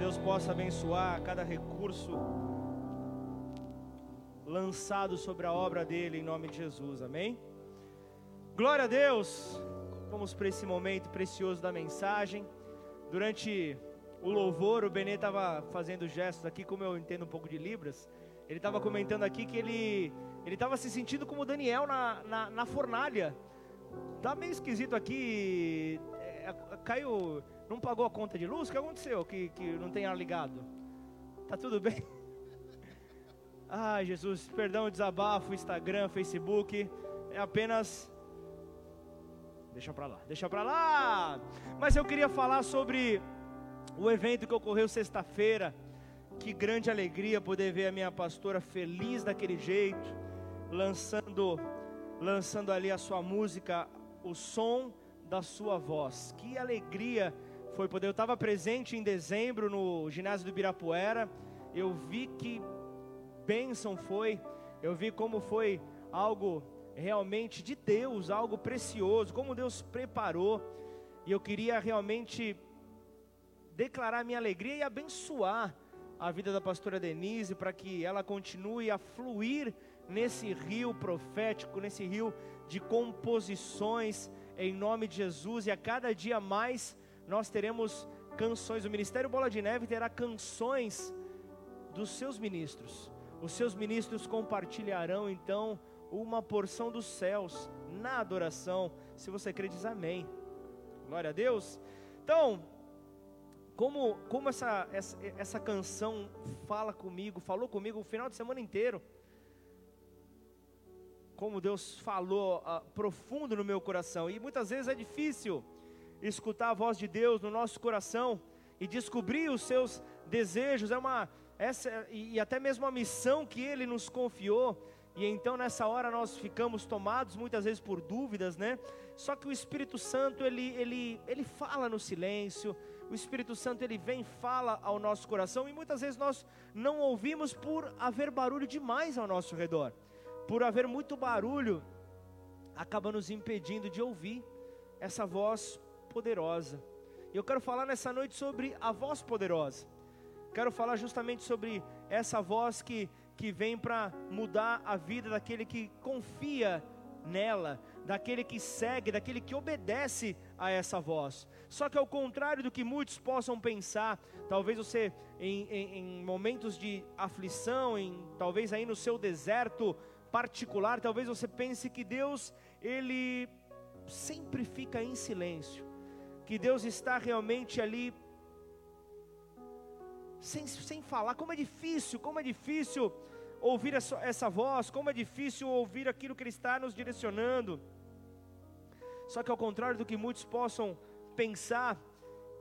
Deus possa abençoar cada recurso lançado sobre a obra dele em nome de Jesus, amém? Glória a Deus, vamos para esse momento precioso da mensagem. Durante o louvor, o Benê estava fazendo gestos aqui, como eu entendo um pouco de Libras, ele estava comentando aqui que ele ele estava se sentindo como Daniel na, na, na fornalha. Tá meio esquisito aqui. É, caiu. Não pagou a conta de luz? O que aconteceu? Que, que não tem ar ligado? Tá tudo bem? Ai, Jesus, perdão, desabafo, Instagram, Facebook, é apenas Deixa pra lá, deixa pra lá. Mas eu queria falar sobre o evento que ocorreu sexta-feira. Que grande alegria poder ver a minha pastora feliz daquele jeito, lançando lançando ali a sua música, o som da sua voz. Que alegria foi poder. Eu estava presente em dezembro no ginásio do Ibirapuera. Eu vi que bênção foi, eu vi como foi algo realmente de Deus, algo precioso, como Deus preparou, e eu queria realmente declarar minha alegria e abençoar a vida da pastora Denise para que ela continue a fluir nesse rio profético, nesse rio de composições em nome de Jesus e a cada dia mais nós teremos canções. O Ministério Bola de Neve terá canções dos seus ministros os seus ministros compartilharão então uma porção dos céus na adoração. Se você crê, diz amém. Glória a Deus. Então, como, como essa, essa, essa canção fala comigo, falou comigo o final de semana inteiro. Como Deus falou uh, profundo no meu coração. E muitas vezes é difícil escutar a voz de Deus no nosso coração e descobrir os seus desejos. É uma, essa e até mesmo a missão que ele nos confiou. E então nessa hora nós ficamos tomados muitas vezes por dúvidas, né? Só que o Espírito Santo ele ele ele fala no silêncio. O Espírito Santo ele vem fala ao nosso coração e muitas vezes nós não ouvimos por haver barulho demais ao nosso redor. Por haver muito barulho, acaba nos impedindo de ouvir essa voz poderosa. E eu quero falar nessa noite sobre a voz poderosa. Quero falar justamente sobre essa voz que, que vem para mudar a vida daquele que confia nela, daquele que segue, daquele que obedece a essa voz. Só que ao contrário do que muitos possam pensar, talvez você em, em, em momentos de aflição, em, talvez aí no seu deserto particular, talvez você pense que Deus ele sempre fica em silêncio, que Deus está realmente ali sem, sem falar. Como é difícil, como é difícil ouvir essa, essa voz, como é difícil ouvir aquilo que Ele está nos direcionando. Só que ao contrário do que muitos possam pensar,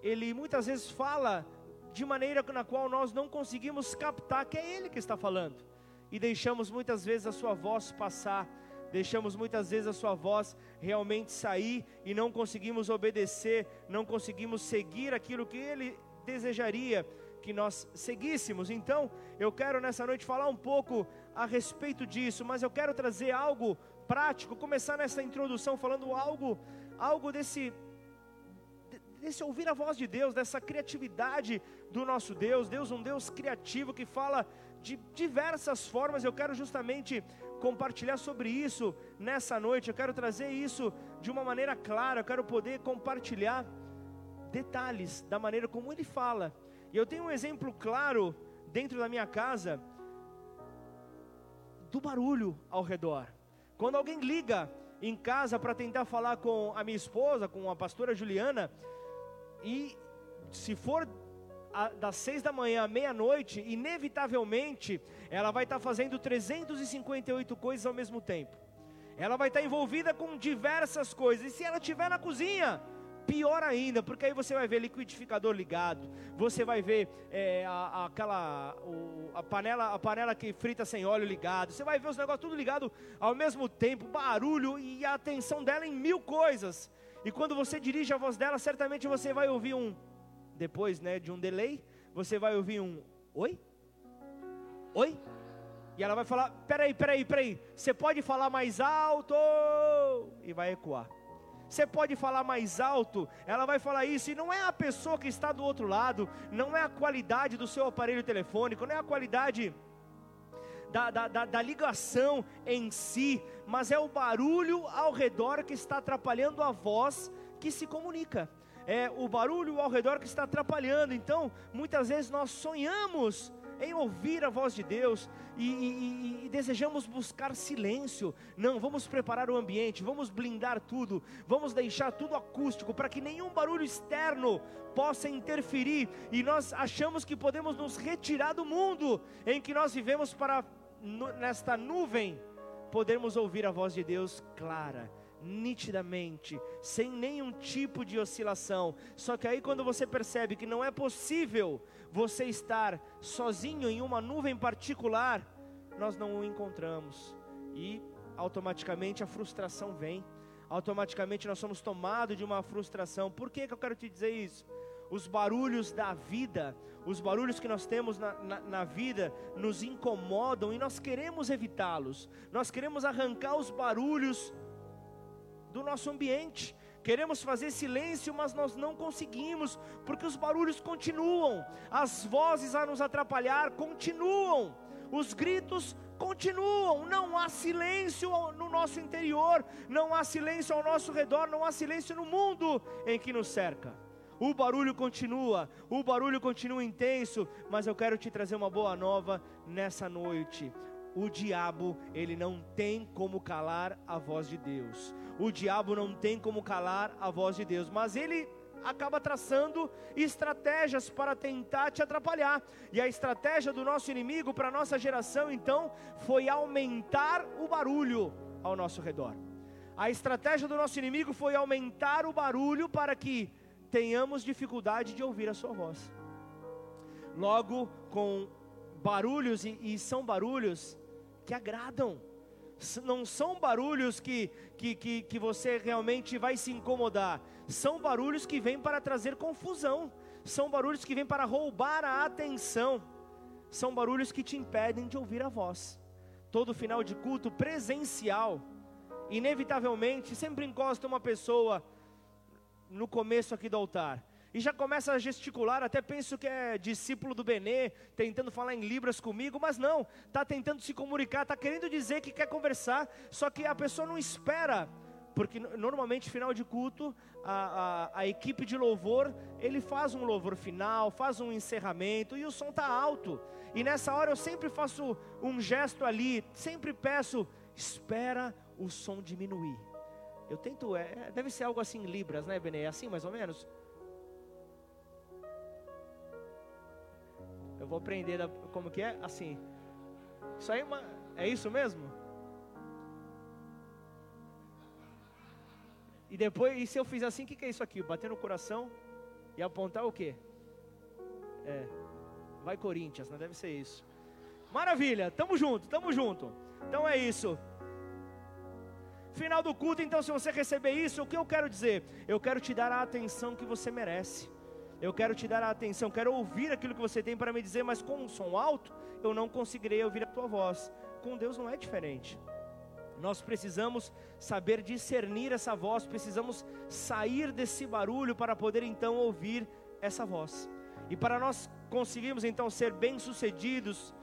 Ele muitas vezes fala de maneira na qual nós não conseguimos captar que é Ele que está falando, e deixamos muitas vezes a Sua voz passar, deixamos muitas vezes a Sua voz realmente sair e não conseguimos obedecer, não conseguimos seguir aquilo que Ele desejaria que nós seguíssemos. Então, eu quero nessa noite falar um pouco a respeito disso, mas eu quero trazer algo prático, começar nessa introdução falando algo, algo desse desse ouvir a voz de Deus, dessa criatividade do nosso Deus, Deus um Deus criativo que fala de diversas formas. Eu quero justamente compartilhar sobre isso nessa noite. Eu quero trazer isso de uma maneira clara, eu quero poder compartilhar detalhes da maneira como ele fala e eu tenho um exemplo claro dentro da minha casa do barulho ao redor. Quando alguém liga em casa para tentar falar com a minha esposa, com a pastora Juliana, e se for a, das seis da manhã à meia-noite, inevitavelmente ela vai estar fazendo 358 coisas ao mesmo tempo. Ela vai estar envolvida com diversas coisas. E se ela estiver na cozinha, Pior ainda, porque aí você vai ver liquidificador ligado, você vai ver é, a, aquela o, a panela, a panela que frita sem óleo ligado, você vai ver os negócios tudo ligado ao mesmo tempo, barulho e a atenção dela em mil coisas. E quando você dirige a voz dela, certamente você vai ouvir um depois, né, de um delay, você vai ouvir um oi, oi, e ela vai falar: peraí, peraí, peraí, você pode falar mais alto? E vai ecoar. Você pode falar mais alto, ela vai falar isso, e não é a pessoa que está do outro lado, não é a qualidade do seu aparelho telefônico, não é a qualidade da, da, da, da ligação em si, mas é o barulho ao redor que está atrapalhando a voz que se comunica. É o barulho ao redor que está atrapalhando. Então, muitas vezes nós sonhamos em ouvir a voz de Deus e, e, e, desejamos buscar silêncio. Não, vamos preparar o ambiente, vamos blindar tudo, vamos deixar tudo acústico para que nenhum barulho externo possa interferir e nós achamos que podemos nos retirar do mundo em que nós vivemos para nesta nuvem podermos ouvir a voz de Deus clara nitidamente, sem nenhum tipo de oscilação. Só que aí, quando você percebe que não é possível você estar sozinho em uma nuvem particular, nós não o encontramos e automaticamente a frustração vem. Automaticamente nós somos tomados de uma frustração. Por que, que eu quero te dizer isso? Os barulhos da vida, os barulhos que nós temos na, na, na vida, nos incomodam e nós queremos evitá-los. Nós queremos arrancar os barulhos do nosso ambiente. Queremos fazer silêncio, mas nós não conseguimos, porque os barulhos continuam, as vozes a nos atrapalhar continuam, os gritos continuam, não há silêncio no nosso interior, não há silêncio ao nosso redor, não há silêncio no mundo em que nos cerca. O barulho continua, o barulho continua intenso, mas eu quero te trazer uma boa nova nessa noite o diabo, ele não tem como calar a voz de Deus. O diabo não tem como calar a voz de Deus, mas ele acaba traçando estratégias para tentar te atrapalhar. E a estratégia do nosso inimigo para a nossa geração, então, foi aumentar o barulho ao nosso redor. A estratégia do nosso inimigo foi aumentar o barulho para que tenhamos dificuldade de ouvir a sua voz. Logo, com barulhos, e, e são barulhos que agradam, não são barulhos que, que, que, que você realmente vai se incomodar, são barulhos que vêm para trazer confusão, são barulhos que vêm para roubar a atenção, são barulhos que te impedem de ouvir a voz. Todo final de culto presencial, inevitavelmente, sempre encosta uma pessoa no começo aqui do altar e já começa a gesticular, até penso que é discípulo do Benê, tentando falar em Libras comigo, mas não, está tentando se comunicar, está querendo dizer que quer conversar, só que a pessoa não espera, porque normalmente final de culto, a, a, a equipe de louvor, ele faz um louvor final, faz um encerramento, e o som está alto, e nessa hora eu sempre faço um gesto ali, sempre peço, espera o som diminuir. Eu tento, é, deve ser algo assim em Libras, né, Benê? É assim mais ou menos? Vou aprender da, como que é? Assim. Isso aí é, uma, é isso mesmo? E depois, e se eu fizer assim, o que, que é isso aqui? Bater no coração e apontar o quê? É. Vai Corinthians, não né? deve ser isso. Maravilha, tamo junto, tamo junto. Então é isso. Final do culto, então, se você receber isso, o que eu quero dizer? Eu quero te dar a atenção que você merece. Eu quero te dar a atenção, quero ouvir aquilo que você tem para me dizer, mas com um som alto, eu não conseguirei ouvir a tua voz. Com Deus não é diferente. Nós precisamos saber discernir essa voz, precisamos sair desse barulho para poder então ouvir essa voz. E para nós conseguirmos então ser bem-sucedidos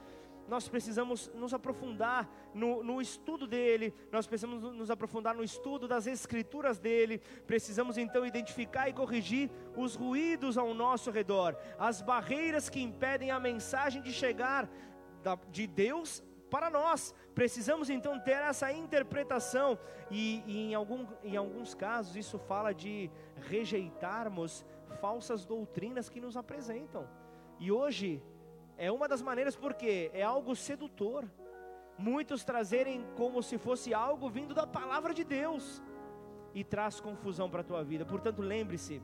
nós precisamos nos aprofundar no, no, estudo dele, nós precisamos nos aprofundar no estudo das escrituras dele, precisamos então identificar e corrigir os ruídos ao nosso redor, as barreiras que impedem a mensagem de chegar da, de Deus para nós. Precisamos então ter essa interpretação, e, e em, algum, em alguns casos isso fala de rejeitarmos falsas doutrinas que nos apresentam. E hoje é uma das maneiras porque é algo sedutor. Muitos trazerem como se fosse algo vindo da palavra de Deus e traz confusão para a tua vida. Portanto, lembre-se: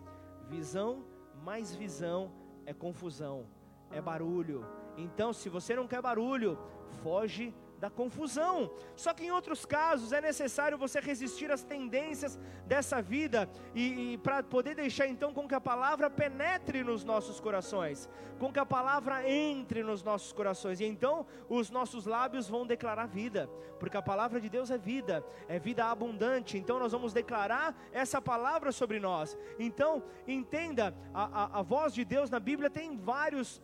visão mais visão é confusão, é barulho. Então, se você não quer barulho, foge da confusão. Só que em outros casos é necessário você resistir às tendências dessa vida e, e para poder deixar então com que a palavra penetre nos nossos corações, com que a palavra entre nos nossos corações e então os nossos lábios vão declarar vida, porque a palavra de Deus é vida, é vida abundante. Então nós vamos declarar essa palavra sobre nós. Então entenda, a, a, a voz de Deus na Bíblia tem vários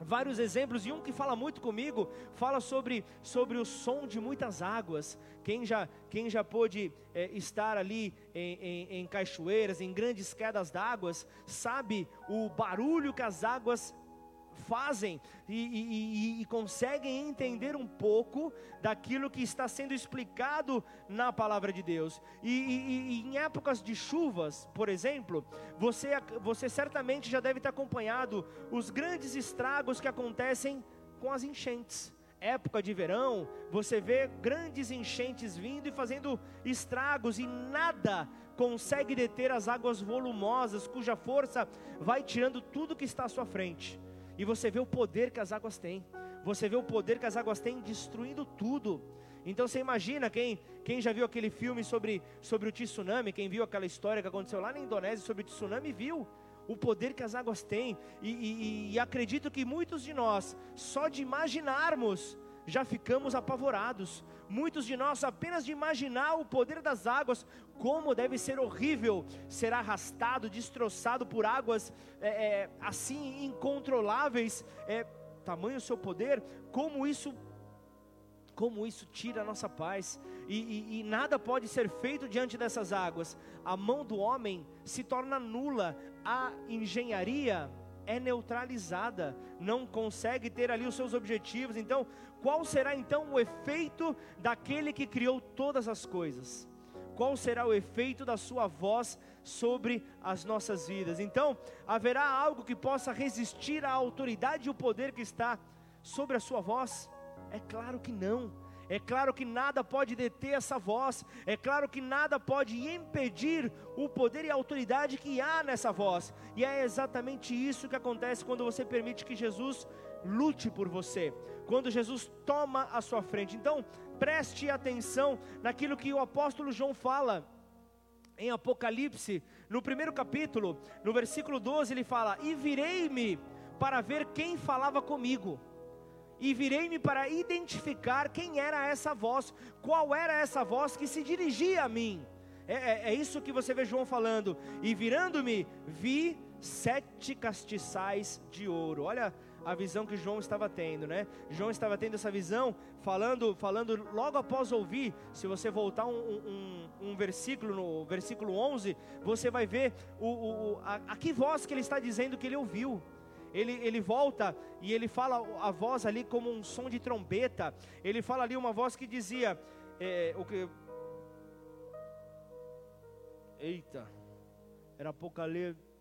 vários exemplos e um que fala muito comigo fala sobre, sobre o som de muitas águas. Quem já, quem já pôde é, estar ali em, em, em cachoeiras, em grandes quedas d'água, sabe o barulho que as águas fazem e, e, e, conseguem entender um pouco daquilo que está sendo explicado na palavra de Deus. E, e, em épocas de chuvas, por exemplo, você, você certamente já deve ter acompanhado os grandes estragos que acontecem com as enchentes. Época de verão, você vê grandes enchentes vindo e fazendo estragos, e nada consegue deter as águas volumosas, cuja força vai tirando tudo que está à sua frente. E você vê o poder que as águas têm. Você vê o poder que as águas têm destruindo tudo. Então você imagina quem, quem já viu aquele filme sobre, sobre o tsunami, quem viu aquela história que aconteceu lá na Indonésia sobre o tsunami, viu o poder que as águas têm. E, e, e acredito que muitos de nós, só de imaginarmos, já ficamos apavorados. Muitos de nós, apenas de imaginar o poder das águas, como deve ser horrível ser arrastado, destroçado por águas é, é, assim incontroláveis, é, tamanho o seu poder, como isso como isso tira a nossa paz, e, e, e, nada pode ser feito diante dessas águas. A mão do homem se torna nula, a engenharia é neutralizada, não consegue ter ali os seus objetivos. Então, qual será então o efeito daquele que criou todas as coisas? Qual será o efeito da sua voz sobre as nossas vidas? Então, haverá algo que possa resistir à autoridade e o poder que está sobre a sua voz? É claro que não. É claro que nada pode deter essa voz, é claro que nada pode impedir o poder e a autoridade que há nessa voz, e é exatamente isso que acontece quando você permite que Jesus lute por você, quando Jesus toma a sua frente. Então, preste atenção naquilo que o apóstolo João fala em Apocalipse, no primeiro capítulo, no versículo 12, ele fala: E virei-me para ver quem falava comigo e virei-me para identificar quem era essa voz, qual era essa voz que se dirigia a mim. É, é, é isso que você vê João falando. E virando-me, vi sete castiçais de ouro. Olha a visão que João estava tendo, né? João estava tendo essa visão, falando, falando logo após ouvir. Se você voltar um, um, um versículo, no versículo 11, você vai ver o, o, a, a que voz que ele está dizendo que ele ouviu ele, ele volta e ele fala a voz ali como um som de trombeta. Ele fala ali uma voz que dizia: é, o que? Eita, era Apocalipse.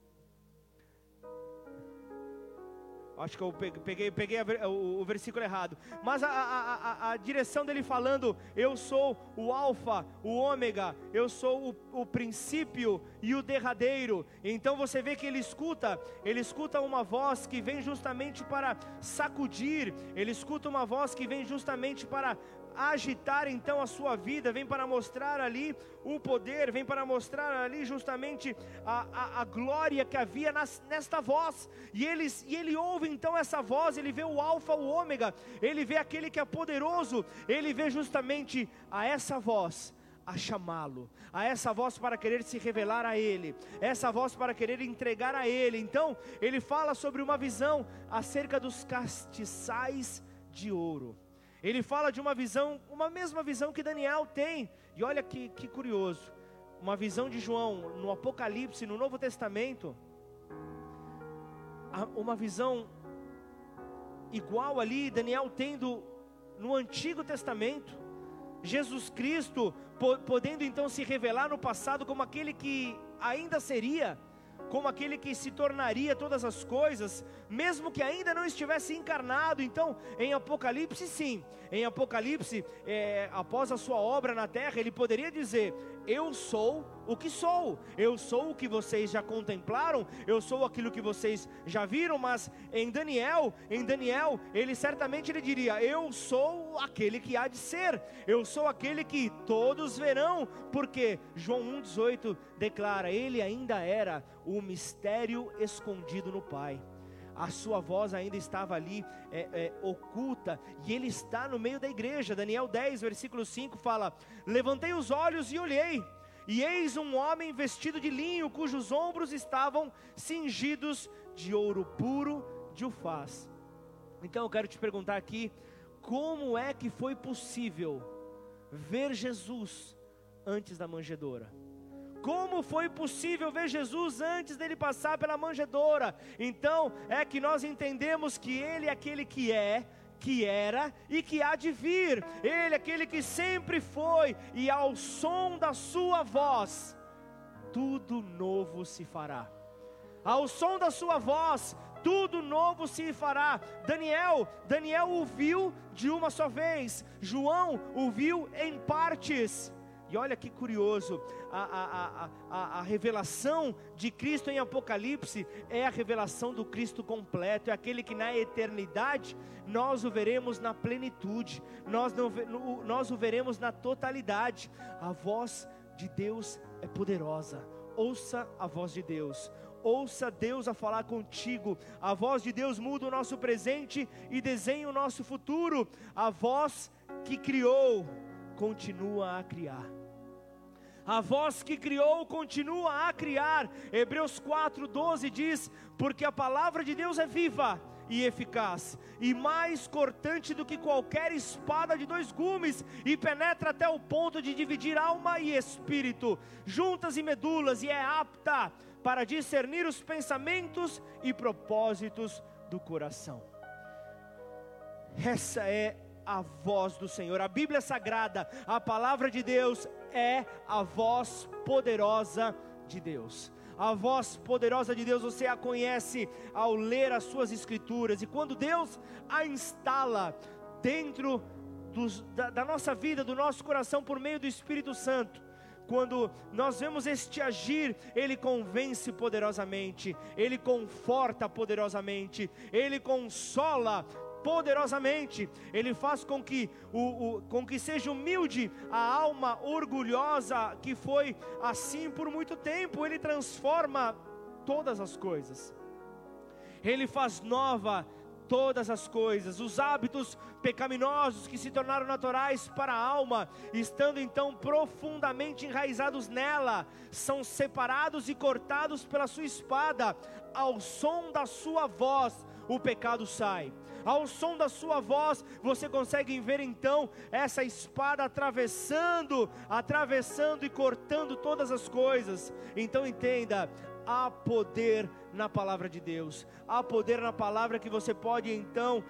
Acho que eu peguei, peguei a, o, o, versículo errado. Mas a, a, a, direção dele falando: Eu sou o Alfa, o Ômega, eu sou o, o princípio e o derradeiro. Então você vê que ele escuta, ele escuta uma voz que vem justamente para sacudir, ele escuta uma voz que vem justamente para agitar então a sua vida, vem para mostrar ali o poder, vem para mostrar ali justamente a, a, a glória que havia nas, nesta voz, e, eles, e ele ouve então essa voz, ele vê o Alfa, o Ômega, ele vê aquele que é poderoso, ele vê justamente a essa voz a chamá-lo, a essa voz para querer se revelar a Ele, essa voz para querer entregar a Ele. Então, ele fala sobre uma visão acerca dos castiçais de ouro. Ele fala de uma visão, uma mesma visão que Daniel tem. E olha que, que curioso, uma visão de João no Apocalipse, no Novo Testamento, uma visão igual ali, Daniel tendo no Antigo Testamento, Jesus Cristo podendo então se revelar no passado como aquele que ainda seria como aquele que se tornaria todas as coisas, mesmo que ainda não estivesse encarnado. Então, em Apocalipse, sim, em Apocalipse, é, após a sua obra na terra, ele poderia dizer: eu sou o que sou, eu sou o que vocês já contemplaram, eu sou aquilo que vocês já viram, mas em Daniel, em Daniel, ele certamente ele diria: Eu sou aquele que há de ser, eu sou aquele que todos verão, porque João 1,18 declara: Ele ainda era o mistério escondido no Pai a sua voz ainda estava ali é, é, oculta, e ele está no meio da igreja. Daniel 10, versículo 5 fala: Levantei os olhos e olhei, e eis um homem vestido de linho, cujos ombros estavam cingidos de ouro puro de ufaz. Então eu quero te perguntar aqui: como é que foi possível ver Jesus antes da manjedoura? Como foi possível ver Jesus antes dele passar pela manjedoura? Então, é que nós entendemos que ele é aquele que é, que era e que há de vir. Ele é aquele que sempre foi, e ao som da sua voz, tudo novo se fará. Ao som da sua voz, tudo novo se fará. Daniel, Daniel ouviu de uma só vez. João ouviu em partes. E olha que curioso, a, a, a, a, revelação de Cristo em Apocalipse é a revelação do Cristo completo, é aquele que na eternidade nós o veremos na plenitude, nós, não, nós o veremos na totalidade. A voz de Deus é poderosa, ouça a voz de Deus. Ouça Deus a falar contigo. A voz de Deus muda o nosso presente e desenha o nosso futuro. A voz que criou continua a criar. A voz que criou continua a criar. Hebreus 4:12 diz: "Porque a palavra de Deus é viva e eficaz, e mais cortante do que qualquer espada de dois gumes, e penetra até o ponto de dividir alma e espírito, juntas e medulas, e é apta para discernir os pensamentos e propósitos do coração." Essa é a voz do Senhor. A Bíblia Sagrada, a palavra de Deus, é a voz poderosa de Deus. A voz poderosa de Deus você a conhece ao ler as suas escrituras, e quando Deus a instala dentro dos, da, da nossa vida, do nosso coração, por meio do Espírito Santo, quando nós vemos este agir, ele convence poderosamente, ele conforta poderosamente, ele consola poderosamente. Ele faz com que, o, o, com que seja humilde a alma orgulhosa que foi assim por muito tempo. Ele transforma todas as coisas. Ele faz nova todas as coisas, os hábitos pecaminosos que se tornaram naturais para a alma, estando então profundamente enraizados nela, são separados e cortados pela sua espada, ao som da sua voz, o pecado sai ao som da sua voz, você consegue ver então essa espada atravessando, atravessando e cortando todas as coisas. Então entenda, há poder na palavra de Deus, há poder na palavra que você pode então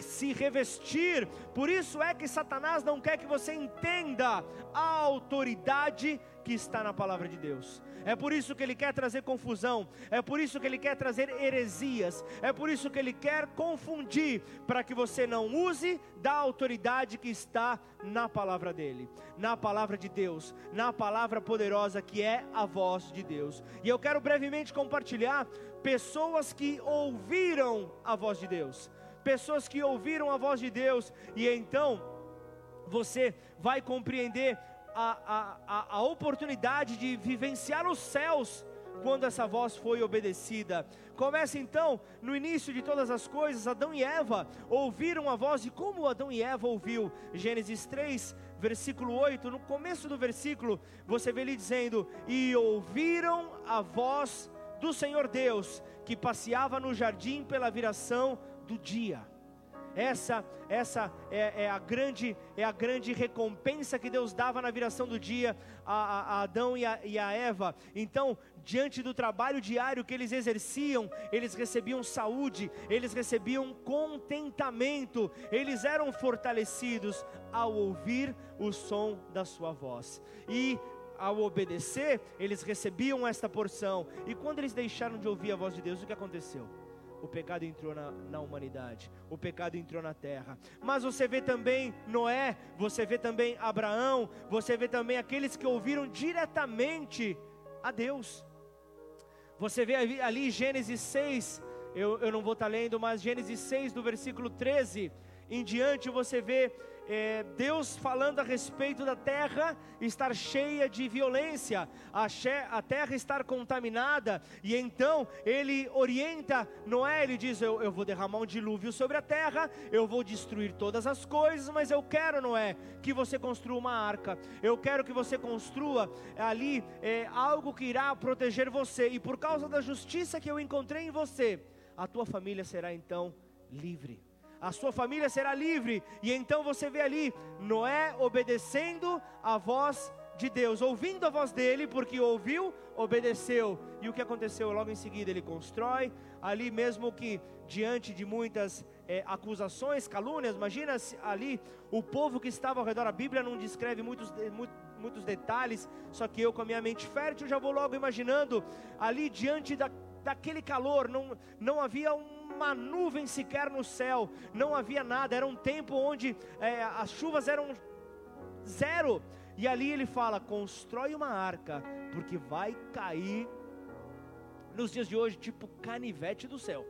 se revestir. Por isso é que Satanás não quer que você entenda a autoridade que está na palavra de Deus. É por isso que ele quer trazer confusão, é por isso que ele quer trazer heresias, é por isso que ele quer confundir, para que você não use da autoridade que está na palavra dele, na palavra de Deus, na palavra poderosa que é a voz de Deus. E eu quero brevemente compartilhar pessoas que ouviram a voz de Deus, pessoas que ouviram a voz de Deus, e então você vai compreender a, a, a oportunidade de vivenciar os céus quando essa voz foi obedecida. Começa então, no início de todas as coisas, Adão e Eva ouviram a voz, e como Adão e Eva ouviu? Gênesis 3, versículo 8, no começo do versículo, você vê ele dizendo: E ouviram a voz do Senhor Deus, que passeava no jardim pela viração do dia. Essa, essa é, é, a grande, é a grande recompensa que Deus dava na viração do dia a, a, a Adão e a, e a Eva. Então, diante do trabalho diário que eles exerciam, eles recebiam saúde, eles recebiam contentamento, eles eram fortalecidos ao ouvir o som da sua voz. E ao obedecer, eles recebiam esta porção. E quando eles deixaram de ouvir a voz de Deus, o que aconteceu? O pecado entrou na, na, humanidade, o pecado entrou na terra. Mas você vê também Noé, você vê também Abraão, você vê também aqueles que ouviram diretamente a Deus. Você vê ali Gênesis 6, eu, eu não vou estar lendo, mas Gênesis 6, do versículo 13 em diante, você vê é, Deus falando a respeito da terra estar cheia de violência, a, a, terra estar contaminada, e então ele orienta Noé, ele diz: eu, eu, vou derramar um dilúvio sobre a terra, eu vou destruir todas as coisas, mas eu quero, Noé, que você construa uma arca, eu quero que você construa ali é, algo que irá proteger você, e por causa da justiça que eu encontrei em você, a tua família será então livre a sua família será livre. E então você vê ali Noé obedecendo a voz de Deus, ouvindo a voz dele, porque ouviu, obedeceu. E o que aconteceu logo em seguida? Ele constrói, ali mesmo que diante de muitas é, acusações, calúnias, imagina ali o povo que estava ao redor. A Bíblia não descreve muitos, muitos, detalhes, só que eu, com a minha mente fértil, já vou logo imaginando ali diante da, daquele calor, não, não havia um uma nuvem sequer no céu, não havia nada, era um tempo onde é, as chuvas eram zero, e ali ele fala: constrói uma arca, porque vai cair nos dias de hoje, tipo canivete do céu.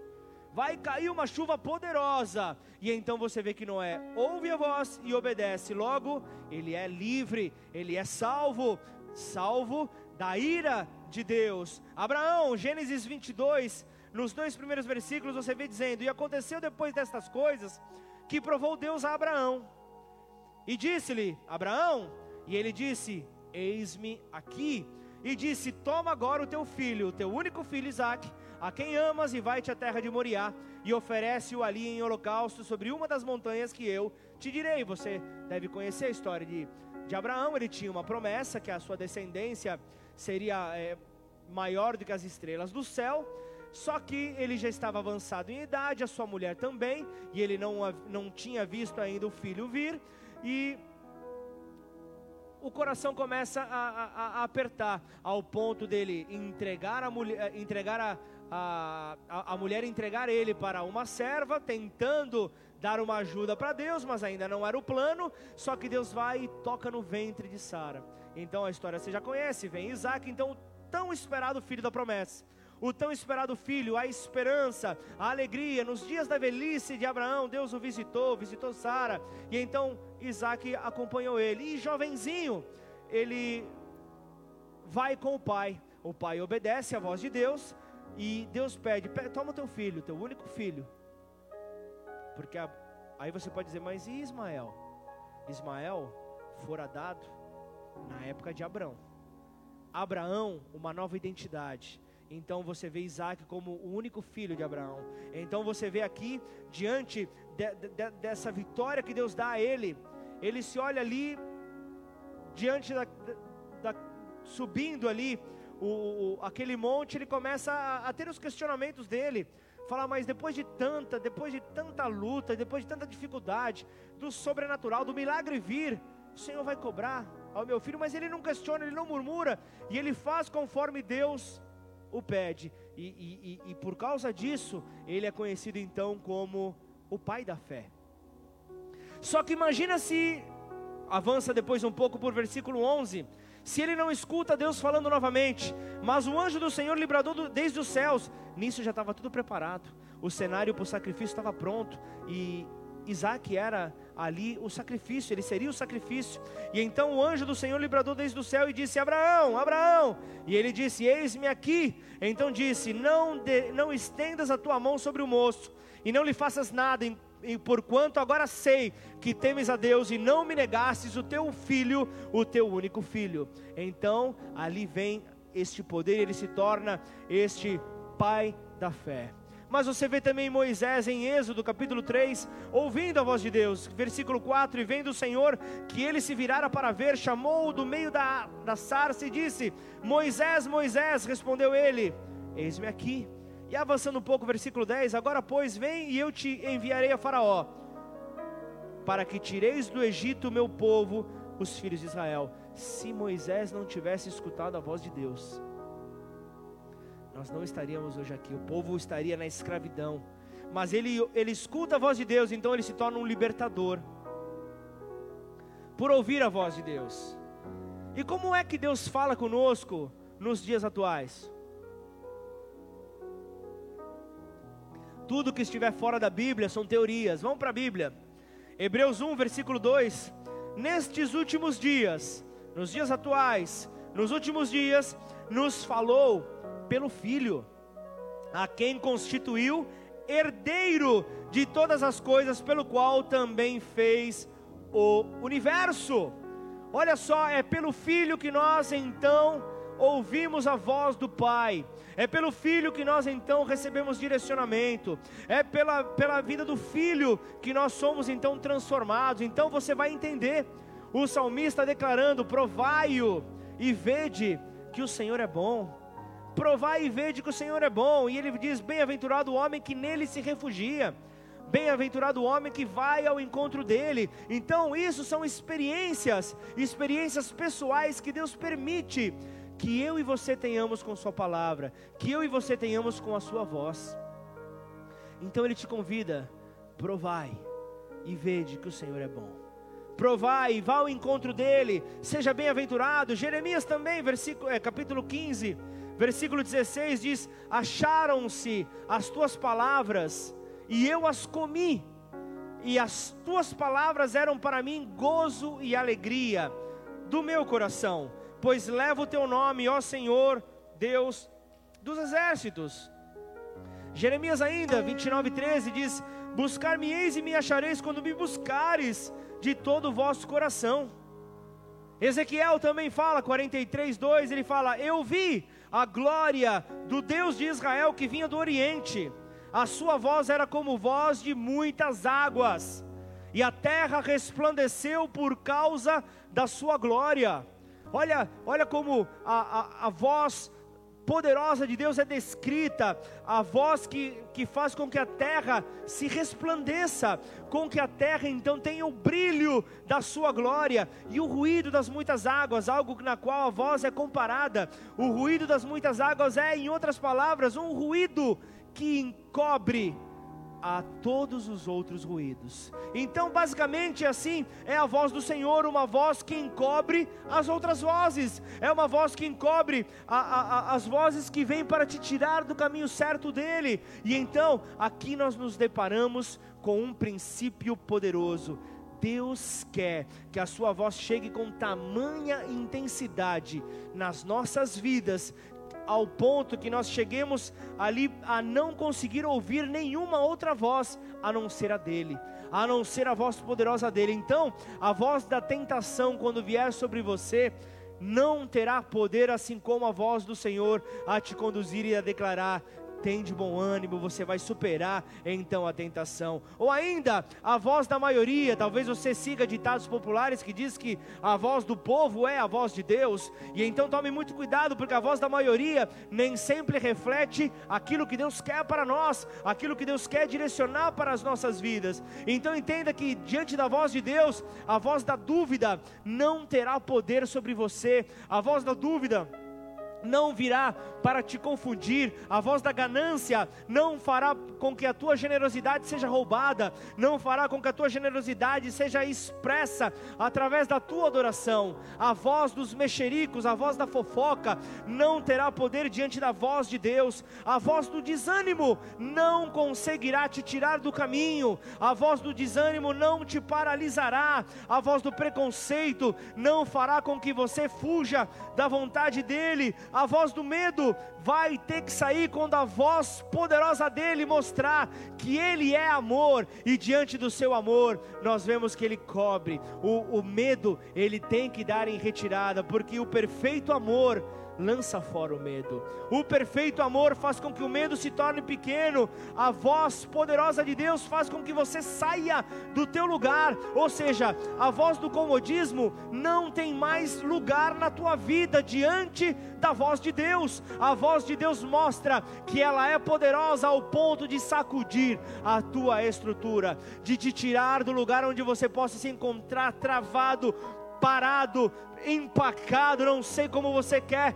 Vai cair uma chuva poderosa, e então você vê que Noé ouve a voz e obedece, logo ele é livre, ele é salvo, salvo da ira de Deus. Abraão, Gênesis 22, nos dois primeiros versículos você vê dizendo: E aconteceu depois destas coisas que provou Deus a Abraão. E disse-lhe: Abraão, e ele disse: Eis-me aqui. E disse: Toma agora o teu filho, o teu único filho Isaque, a quem amas, e vai-te à terra de Moriá, e oferece-o ali em holocausto sobre uma das montanhas que eu te direi. Você deve conhecer a história de, de Abraão, ele tinha uma promessa que a sua descendência seria é, maior do que as estrelas do céu só que ele já estava avançado em idade, a sua mulher também, e ele não, não tinha visto ainda o filho vir, e o coração começa a, a, a apertar, ao ponto dele entregar a mulher, entregar a, a, a, mulher entregar ele para uma serva, tentando dar uma ajuda para Deus, mas ainda não era o plano. Só que Deus vai e toca no ventre de Sara. Então a história você já conhece: vem Isaac, então o tão esperado filho da promessa o tão esperado filho, a esperança, a alegria. Nos dias da velhice de Abraão, Deus o visitou, visitou Sara, e então Isaac acompanhou ele. E jovenzinho, ele vai com o pai. O pai obedece à voz de Deus, e Deus pede: toma o teu filho, teu único filho. Porque aí você pode dizer, mas e Ismael? Ismael fora dado na época de Abraão. Abraão, uma nova identidade. Então você vê Isaac como o único filho de Abraão. Então você vê aqui, diante de, de, dessa vitória que Deus dá a ele, ele se olha ali, diante da, da subindo ali, o, o, aquele monte, ele começa a, a ter os questionamentos dele. Falar, mas depois de tanta, depois de tanta luta, depois de tanta dificuldade, do sobrenatural, do milagre vir, o Senhor vai cobrar ao meu filho, mas ele não questiona, ele não murmura, e ele faz conforme Deus o pede, e, e, e, por causa disso, ele é conhecido então como o pai da fé. Só que imagina se, avança depois um pouco por versículo 11, se ele não escuta Deus falando novamente, mas o anjo do Senhor lhe bradou desde os céus, nisso já estava tudo preparado, o cenário para o sacrifício estava pronto, e Isaac era ali o sacrifício, ele seria o sacrifício. E então o anjo do Senhor lhe bradou desde o céu e disse: Abraão, Abraão. E ele disse: Eis-me aqui. Então disse: não, de, não estendas a tua mão sobre o moço, e não lhe faças nada, porquanto agora sei que temes a Deus e não me negastes o teu filho, o teu único filho. Então ali vem este poder, ele se torna este pai da fé. Mas você vê também Moisés em Êxodo capítulo 3, ouvindo a voz de Deus, versículo 4: E vendo o Senhor que ele se virara para ver, chamou-o do meio da, da sarça e disse: Moisés, Moisés, respondeu ele: Eis-me aqui. E avançando um pouco, versículo 10: Agora, pois, vem e eu te enviarei a Faraó, para que tireis do Egito o meu povo, os filhos de Israel. Se Moisés não tivesse escutado a voz de Deus, nós não estaríamos hoje aqui, o povo estaria na escravidão. Mas ele, ele escuta a voz de Deus, então ele se torna um libertador. Por ouvir a voz de Deus. E como é que Deus fala conosco nos dias atuais? Tudo que estiver fora da Bíblia são teorias. Vamos para a Bíblia. Hebreus 1, versículo 2. Nestes últimos dias, nos dias atuais, nos últimos dias, nos falou pelo Filho, a quem constituiu herdeiro de todas as coisas, pelo qual também fez o universo. Olha só, é pelo Filho que nós então ouvimos a voz do Pai. É pelo Filho que nós então recebemos direcionamento. É pela, pela vida do Filho que nós somos então transformados. Então você vai entender o salmista declarando: Provai-o e vede que o Senhor é bom. Provai e vede que o Senhor é bom. E ele diz: Bem-aventurado o homem que nele se refugia. Bem-aventurado o homem que vai ao encontro dele. Então, isso são experiências, experiências pessoais que Deus permite que eu e você tenhamos com Sua palavra, que eu e você tenhamos com a Sua voz. Então Ele te convida, provai e vede que o Senhor é bom. Provai, vá ao encontro dele, seja bem-aventurado. Jeremias também, versículo, é, capítulo 15, versículo 16 diz: Acharam-se as tuas palavras e eu as comi, e as tuas palavras eram para mim gozo e alegria do meu coração pois leva o teu nome, ó Senhor, Deus dos exércitos. Jeremias ainda, 29, 13 diz: Buscar-me-eis e me achareis quando me buscares de todo o vosso coração. Ezequiel também fala, 43, 2, ele fala: Eu vi a glória do Deus de Israel que vinha do Oriente, a sua voz era como voz de muitas águas, e a terra resplandeceu por causa da sua glória. Olha, olha como a, a, a voz poderosa de Deus é descrita, a voz que, que faz com que a terra se resplandeça, com que a terra então tenha o brilho da sua glória, e o ruído das muitas águas, algo na qual a voz é comparada. O ruído das muitas águas é, em outras palavras, um ruído que encobre a todos os outros ruídos. Então, basicamente, assim é a voz do Senhor, uma voz que encobre as outras vozes, é uma voz que encobre a, a, a, as vozes que vêm para te tirar do caminho certo dele. E então, aqui nós nos deparamos com um princípio poderoso. Deus quer que a sua voz chegue com tamanha intensidade nas nossas vidas ao ponto que nós cheguemos ali a não conseguir ouvir nenhuma outra voz a não ser a dele, a não ser a voz poderosa dele. Então, a voz da tentação, quando vier sobre você, não terá poder, assim como a voz do Senhor, a te conduzir e a declarar: tem de bom ânimo, você vai superar então a tentação. Ou ainda, a voz da maioria, talvez você siga ditados populares que diz que a voz do povo é a voz de Deus, e então tome muito cuidado, porque a voz da maioria nem sempre reflete aquilo que Deus quer para nós, aquilo que Deus quer direcionar para as nossas vidas. Então entenda que diante da voz de Deus, a voz da dúvida não terá poder sobre você. A voz da dúvida não virá para te confundir, a voz da ganância não fará com que a tua generosidade seja roubada, não fará com que a tua generosidade seja expressa através da tua adoração. A voz dos mexericos, a voz da fofoca, não terá poder diante da voz de Deus. A voz do desânimo não conseguirá te tirar do caminho, a voz do desânimo não te paralisará, a voz do preconceito não fará com que você fuja da vontade dele, a voz do medo vai ter que sair quando a voz poderosa dele mostrar que ele é amor, e diante do seu amor, nós vemos que ele cobre. O, o medo, ele tem que dar em retirada, porque o perfeito amor lança fora o medo. O perfeito amor faz com que o medo se torne pequeno. A voz poderosa de Deus faz com que você saia do teu lugar. Ou seja, a voz do comodismo não tem mais lugar na tua vida diante da voz de Deus. A voz de Deus mostra que ela é poderosa ao ponto de sacudir a tua estrutura, de te tirar do lugar onde você possa se encontrar travado parado, empacado, não sei como você quer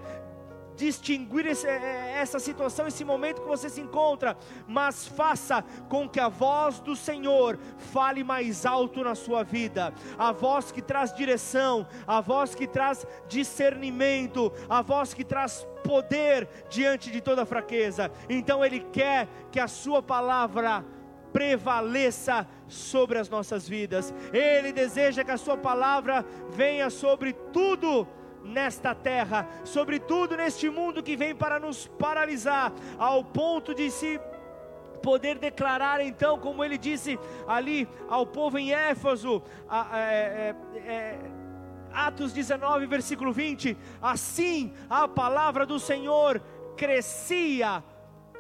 distinguir esse, é, é, essa situação, esse momento que você se encontra, mas faça com que a voz do Senhor fale mais alto na sua vida, a voz que traz direção, a voz que traz discernimento, a voz que traz poder diante de toda fraqueza. Então Ele quer que a Sua palavra prevaleça sobre as nossas vidas. Ele deseja que a Sua palavra venha sobre tudo nesta terra, sobre tudo neste mundo que vem para nos paralisar, ao ponto de se poder declarar então, como ele disse ali ao povo em Éfeso, a, é, é, é, Atos 19, versículo 20: assim a palavra do Senhor crescia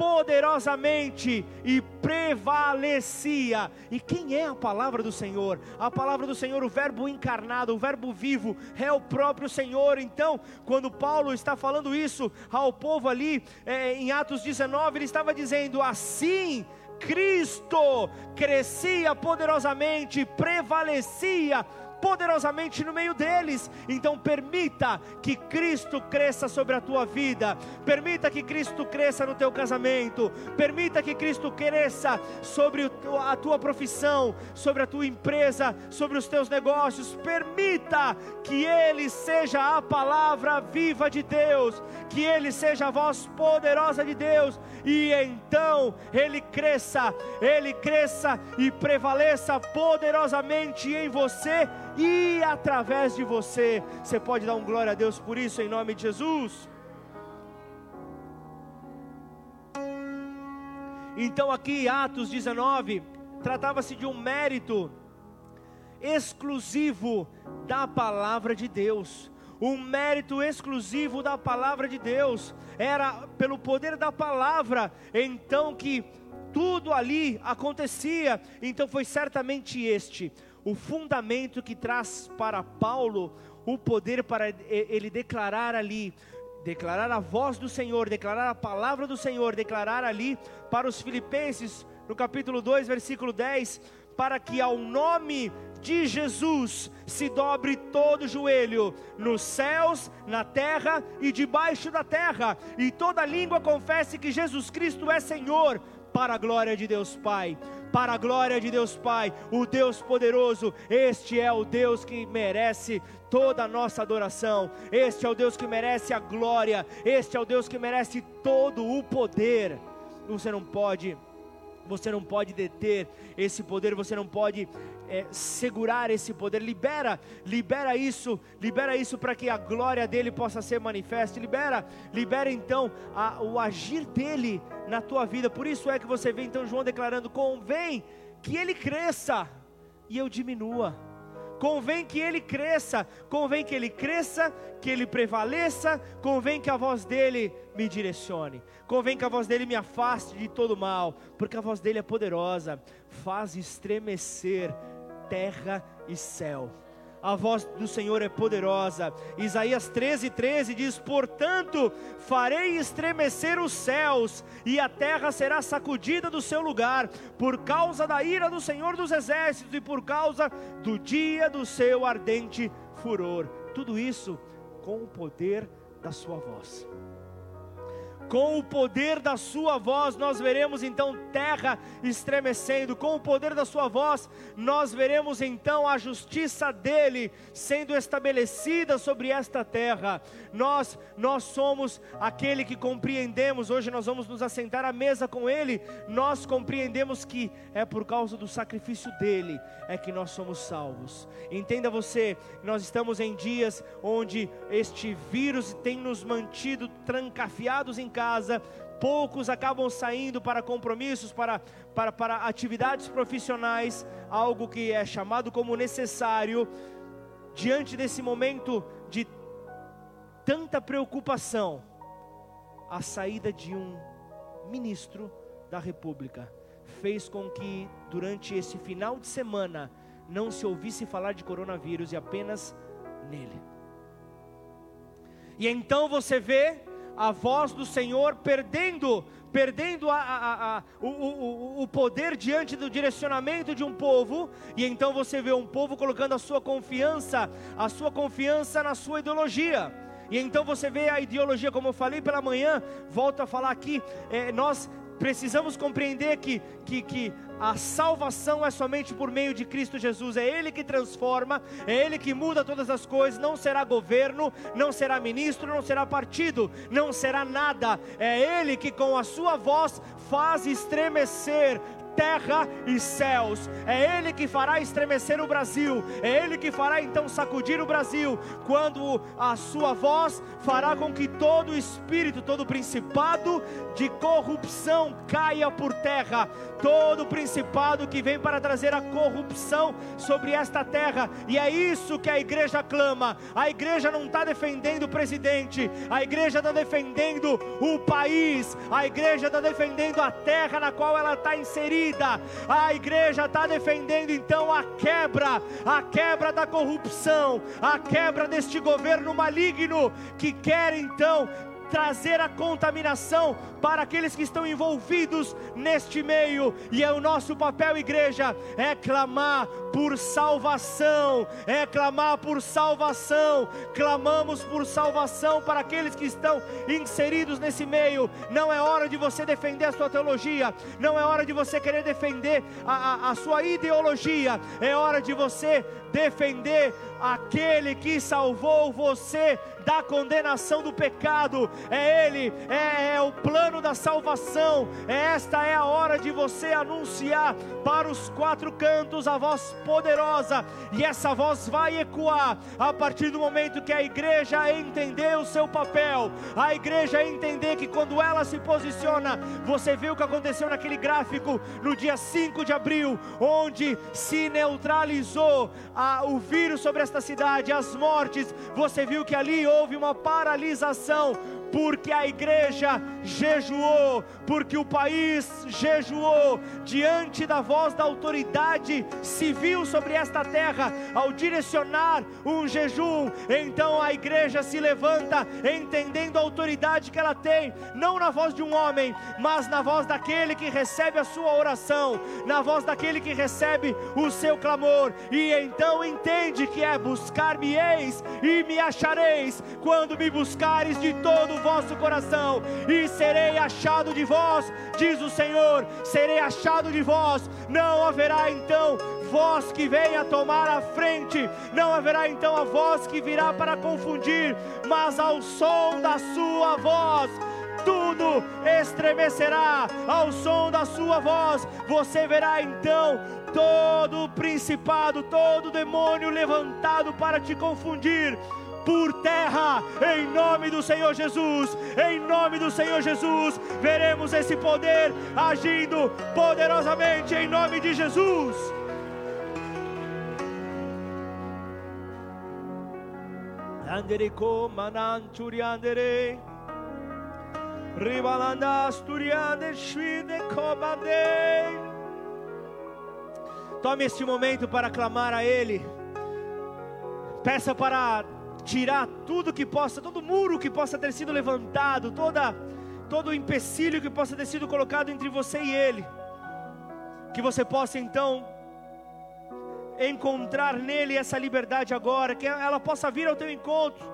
poderosamente e prevalecia. E quem é a palavra do Senhor? A palavra do Senhor, o Verbo encarnado, o Verbo vivo, é o próprio Senhor. Então, quando Paulo está falando isso ao povo ali, é, em Atos 19, ele estava dizendo: assim. Cristo crescia poderosamente, prevalecia poderosamente no meio deles. Então permita que Cristo cresça sobre a tua vida. Permita que Cristo cresça no teu casamento. Permita que Cristo cresça sobre a tua profissão, sobre a tua empresa, sobre os teus negócios. Permita que ele seja a palavra viva de Deus, que ele seja a voz poderosa de Deus e então ele cresça, ele cresça e prevaleça poderosamente em você e através de você. Você pode dar um glória a Deus por isso, em nome de Jesus? Então, aqui, Atos 19, tratava-se de um mérito exclusivo da palavra de Deus. Um mérito exclusivo da palavra de Deus. Era pelo poder da palavra, então que tudo ali acontecia. Então foi certamente este o fundamento que traz para Paulo o poder para ele declarar ali, declarar a voz do Senhor, declarar a palavra do Senhor, declarar ali para os filipenses, no capítulo 2, versículo 10, para que ao nome de Jesus se dobre todo joelho, nos céus, na terra e debaixo da terra, e toda língua confesse que Jesus Cristo é Senhor, para a glória de Deus Pai para a glória de Deus Pai, o Deus poderoso. Este é o Deus que merece toda a nossa adoração. Este é o Deus que merece a glória. Este é o Deus que merece todo o poder. Você não pode você não pode deter esse poder, você não pode é, segurar esse poder. Libera, libera isso, libera isso para que a glória dele possa ser manifesta. Libera, libera então a, o agir dele na tua vida. Por isso é que você vê então João declarando: convém que ele cresça e eu diminua. Convém que ele cresça, convém que ele cresça, que ele prevaleça, convém que a voz dele me direcione, convém que a voz dele me afaste de todo mal, porque a voz dele é poderosa, faz estremecer terra e céu. A voz do Senhor é poderosa. Isaías 13, 13 diz: Portanto, farei estremecer os céus, e a terra será sacudida do seu lugar, por causa da ira do Senhor dos exércitos e por causa do dia do seu ardente furor. Tudo isso com o poder da sua voz com o poder da sua voz, nós veremos então terra estremecendo, com o poder da sua voz, nós veremos então a justiça dele sendo estabelecida sobre esta terra. Nós, nós somos aquele que compreendemos, hoje nós vamos nos assentar à mesa com ele, nós compreendemos que é por causa do sacrifício dele é que nós somos salvos. Entenda você, nós estamos em dias onde este vírus tem nos mantido trancafiados em casa casa, poucos acabam saindo para compromissos, para, para, para atividades profissionais, algo que é chamado como necessário. Diante desse momento de tanta preocupação, a saída de um ministro da República fez com que durante esse final de semana não se ouvisse falar de coronavírus e apenas nele. E então você vê a voz do Senhor perdendo, perdendo a, a, a, o, o, o poder diante do direcionamento de um povo, e então você vê um povo colocando a sua confiança, a sua confiança na sua ideologia. E então você vê a ideologia, como eu falei pela manhã, volto a falar aqui, é, nós precisamos compreender que, que, que a salvação é somente por meio de Cristo Jesus, é Ele que transforma, é Ele que muda todas as coisas. Não será governo, não será ministro, não será partido, não será nada. É Ele que com a sua voz faz estremecer terra e céus. É Ele que fará estremecer o Brasil, é Ele que fará então sacudir o Brasil, quando a sua voz fará com que todo espírito, todo principado de corrupção caia por terra, todo principado que vem para trazer a corrupção sobre esta terra, e é isso que a igreja clama. A igreja não está defendendo o presidente, a igreja está defendendo o país, a igreja está defendendo a terra na qual ela está inserida, a igreja está defendendo então a quebra, a quebra da corrupção, a quebra deste governo maligno que quer então trazer a contaminação para aqueles que estão envolvidos neste meio, e é o nosso papel, igreja, é clamar por salvação, é clamar por salvação, clamamos por salvação para aqueles que estão inseridos nesse meio. Não é hora de você defender a sua teologia, não é hora de você querer defender a, a, a sua ideologia, é hora de você defender aquele que salvou você da condenação do pecado, é Ele, é, é, o plano da salvação. Esta é a hora de você anunciar para os quatro cantos a voz poderosa, e essa voz vai ecoar a partir do momento que a igreja entender o seu papel, a igreja entender que quando ela se posiciona, você viu o que aconteceu naquele gráfico no dia 5 de abril, onde se neutralizou a, o vírus sobre esta cidade, as mortes, você viu que ali houve uma paralisação porque a igreja jejuou, porque o país jejuou, diante da voz da autoridade civil sobre esta terra, ao direcionar um jejum, então a igreja se levanta, entendendo a autoridade que ela tem, não na voz de um homem, mas na voz daquele que recebe a sua oração, na voz daquele que recebe o seu clamor, e então entende que é buscar-me-eis e me achareis, quando me buscares de todo vosso coração, e serei achado de vós, diz o Senhor, serei achado de vós, não haverá então voz que venha tomar a frente, não haverá então a voz que virá para confundir, mas ao som da sua voz, tudo estremecerá ao som da sua voz. Você verá então todo principado, todo demônio levantado para te confundir por terra, em nome do Senhor Jesus, em nome do Senhor Jesus, veremos esse poder agindo poderosamente em nome de Jesus. Andere mananturi andere Ribalandas turiande shvide Tome este momento para clamar a Ele. Peça para tirar tudo que possa, todo muro que possa ter sido levantado, toda todo empecilho que possa ter sido colocado entre você e ele. Que você possa então encontrar nele essa liberdade agora, que ela possa vir ao teu encontro,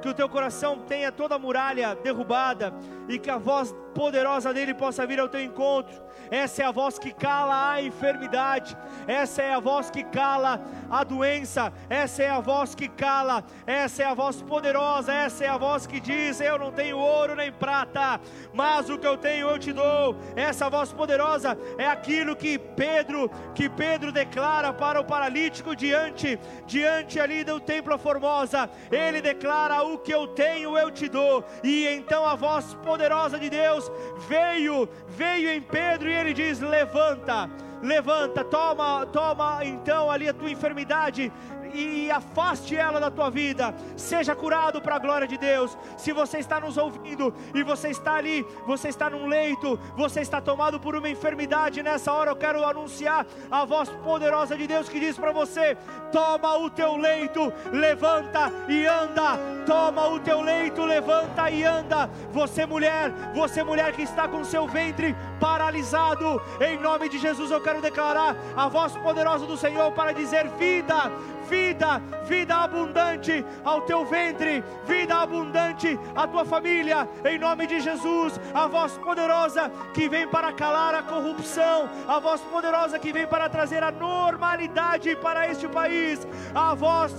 que o teu coração tenha toda a muralha derrubada e que a voz poderosa dele possa vir ao teu encontro essa é a voz que cala a enfermidade, essa é a voz que cala a doença, essa é a voz que cala, essa é a voz poderosa, essa é a voz que diz: Eu não tenho ouro nem prata, mas o que eu tenho eu te dou. Essa voz poderosa é aquilo que Pedro, que Pedro declara para o paralítico diante, diante ali do templo formosa. Ele declara: O que eu tenho eu te dou. E então a voz poderosa de Deus veio, veio em Pedro e ele diz: Levanta, levanta, toma, toma então ali a tua enfermidade e afaste ela da tua vida. Seja curado para a glória de Deus. Se você está nos ouvindo e você está ali, você está num leito, você está tomado por uma enfermidade, nessa hora eu quero anunciar a voz poderosa de Deus que diz para você: toma o teu leito, levanta e anda toma o teu leito, levanta e anda. Você mulher, você mulher que está com seu ventre paralisado, em nome de Jesus eu quero declarar a voz poderosa do Senhor para dizer vida, vida, vida abundante ao teu ventre, vida abundante à tua família, em nome de Jesus, a voz poderosa que vem para calar a corrupção, a voz poderosa que vem para trazer a normalidade para este país, a voz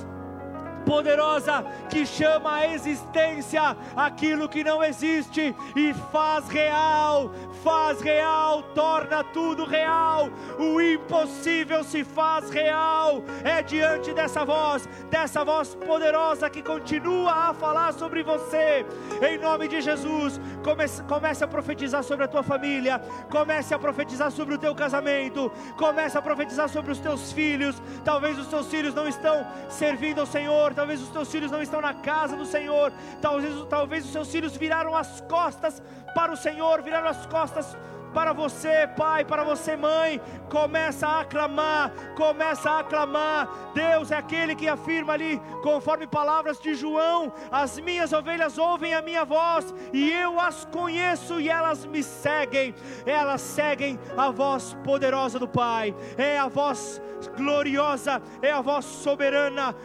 poderosa que chama à existência aquilo que não existe e faz real, faz real, torna tudo real. O impossível se faz real. É diante dessa voz, dessa voz poderosa que continua a falar sobre você. Em nome de Jesus, comece, comece a profetizar sobre a tua família, comece a profetizar sobre o teu casamento, comece a profetizar sobre os teus filhos. Talvez os teus filhos não estão servindo ao Senhor, talvez os teus filhos não estão na casa do Senhor, talvez, talvez os seus filhos viraram as costas para o Senhor, viraram as costas para você, pai, para você, mãe, começa a aclamar, começa a aclamar. Deus é aquele que afirma ali, conforme palavras de João: as minhas ovelhas ouvem a minha voz e eu as conheço e elas me seguem. Elas seguem a voz poderosa do Pai, é a voz gloriosa, é a voz soberana.